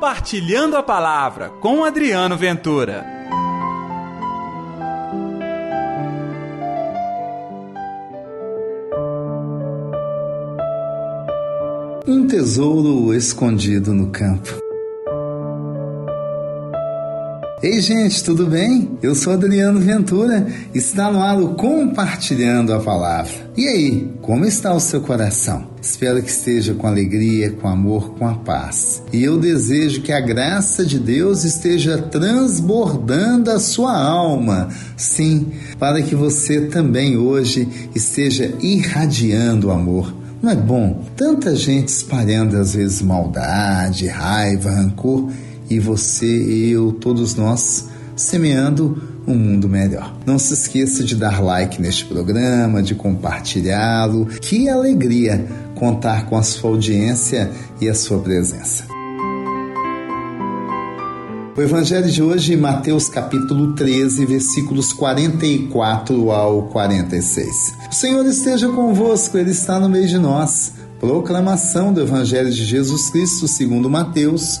Compartilhando a Palavra com Adriano Ventura. Um tesouro escondido no campo. Ei, gente, tudo bem? Eu sou Adriano Ventura. Está no ar o Compartilhando a Palavra. E aí, como está o seu coração? Espero que esteja com alegria, com amor, com a paz. E eu desejo que a graça de Deus esteja transbordando a sua alma. Sim, para que você também hoje esteja irradiando amor. Não é bom? Tanta gente espalhando às vezes maldade, raiva, rancor e você, eu, todos nós semeando um mundo melhor. Não se esqueça de dar like neste programa, de compartilhá-lo. Que alegria contar com a sua audiência e a sua presença. O evangelho de hoje, Mateus capítulo 13, versículos 44 ao 46. O Senhor esteja convosco, ele está no meio de nós. Proclamação do evangelho de Jesus Cristo, segundo Mateus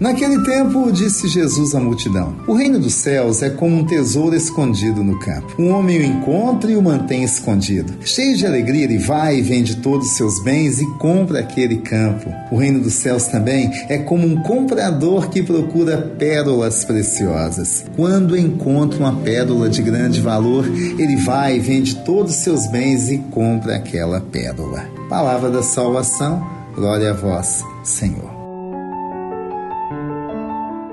Naquele tempo, disse Jesus à multidão: O reino dos céus é como um tesouro escondido no campo. Um homem o encontra e o mantém escondido. Cheio de alegria, ele vai e vende todos os seus bens e compra aquele campo. O reino dos céus também é como um comprador que procura pérolas preciosas. Quando encontra uma pérola de grande valor, ele vai e vende todos os seus bens e compra aquela pérola. Palavra da salvação, glória a vós, Senhor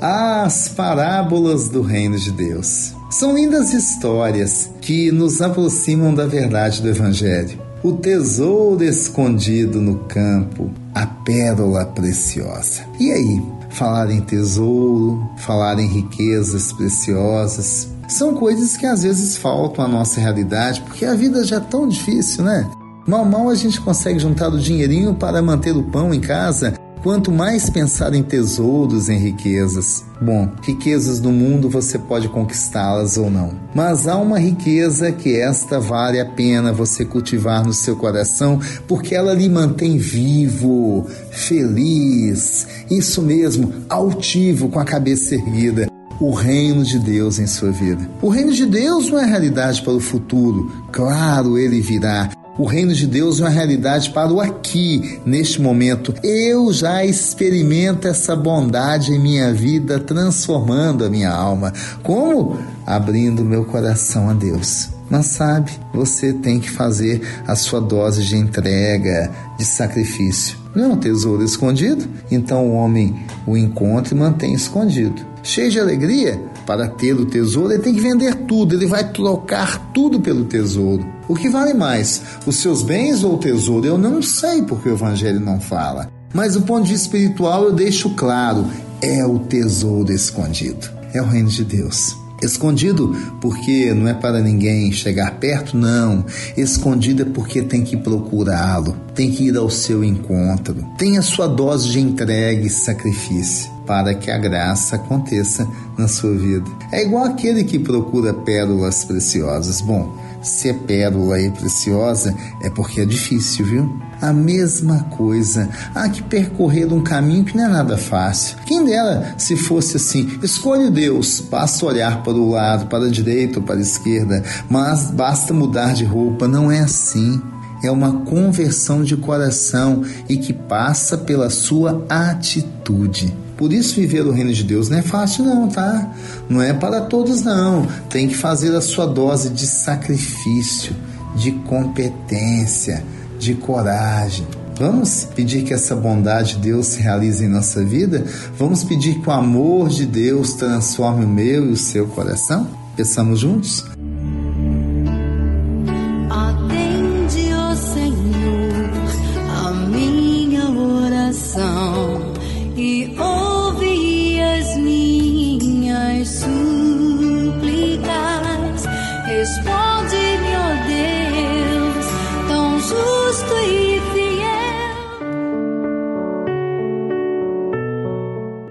as parábolas do reino de Deus. São lindas histórias que nos aproximam da verdade do Evangelho. O tesouro escondido no campo, a pérola preciosa. E aí, falar em tesouro, falar em riquezas preciosas, são coisas que às vezes faltam à nossa realidade, porque a vida já é tão difícil, né? Mal, mal a gente consegue juntar o dinheirinho para manter o pão em casa Quanto mais pensar em tesouros, em riquezas. Bom, riquezas do mundo você pode conquistá-las ou não. Mas há uma riqueza que esta vale a pena você cultivar no seu coração, porque ela lhe mantém vivo, feliz, isso mesmo, altivo, com a cabeça erguida o reino de Deus em sua vida. O reino de Deus não é realidade para o futuro, claro, ele virá, o reino de Deus é uma realidade para o aqui, neste momento. Eu já experimento essa bondade em minha vida, transformando a minha alma. Como? Abrindo meu coração a Deus. Mas sabe, você tem que fazer a sua dose de entrega, de sacrifício. Não é um tesouro escondido? Então o homem o encontra e mantém escondido. Cheio de alegria, para ter o tesouro, ele tem que vender tudo, ele vai trocar tudo pelo tesouro. O que vale mais, os seus bens ou o tesouro? Eu não sei porque o Evangelho não fala. Mas do ponto de espiritual, eu deixo claro: é o tesouro escondido, é o reino de Deus. Escondido porque não é para ninguém chegar perto, não. Escondido é porque tem que procurá-lo, tem que ir ao seu encontro. Tem a sua dose de entrega e sacrifício para que a graça aconteça na sua vida. É igual aquele que procura pérolas preciosas. Bom, se é pérola e preciosa, é porque é difícil, viu? A mesma coisa. Há que percorrer um caminho que não é nada fácil. Quem dera se fosse assim: escolhe Deus, basta olhar para o lado, para a direita ou para a esquerda, mas basta mudar de roupa. Não é assim é uma conversão de coração e que passa pela sua atitude. Por isso, viver o reino de Deus não é fácil, não, tá? Não é para todos, não. Tem que fazer a sua dose de sacrifício, de competência, de coragem. Vamos pedir que essa bondade de Deus se realize em nossa vida? Vamos pedir que o amor de Deus transforme o meu e o seu coração? Pensamos juntos?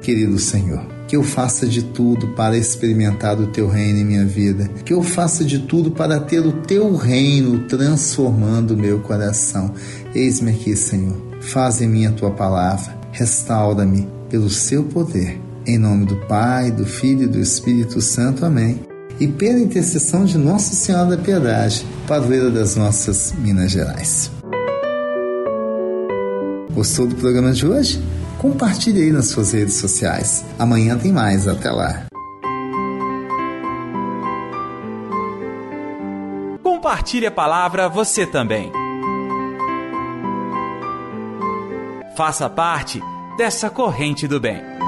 Querido Senhor. que eu faça de tudo para experimentar o teu reino em minha vida, que eu faça de tudo para ter o teu reino transformando o meu coração. Eis-me aqui, Senhor. Faz em mim a tua palavra, restaura-me pelo seu poder. Em nome do Pai, do Filho e do Espírito Santo. Amém. E pela intercessão de Nossa Senhora da Piedade, padroeira das nossas Minas Gerais. Gostou do programa de hoje? Compartilhe aí nas suas redes sociais. Amanhã tem mais. Até lá. Compartilhe a palavra você também. Faça parte dessa corrente do bem.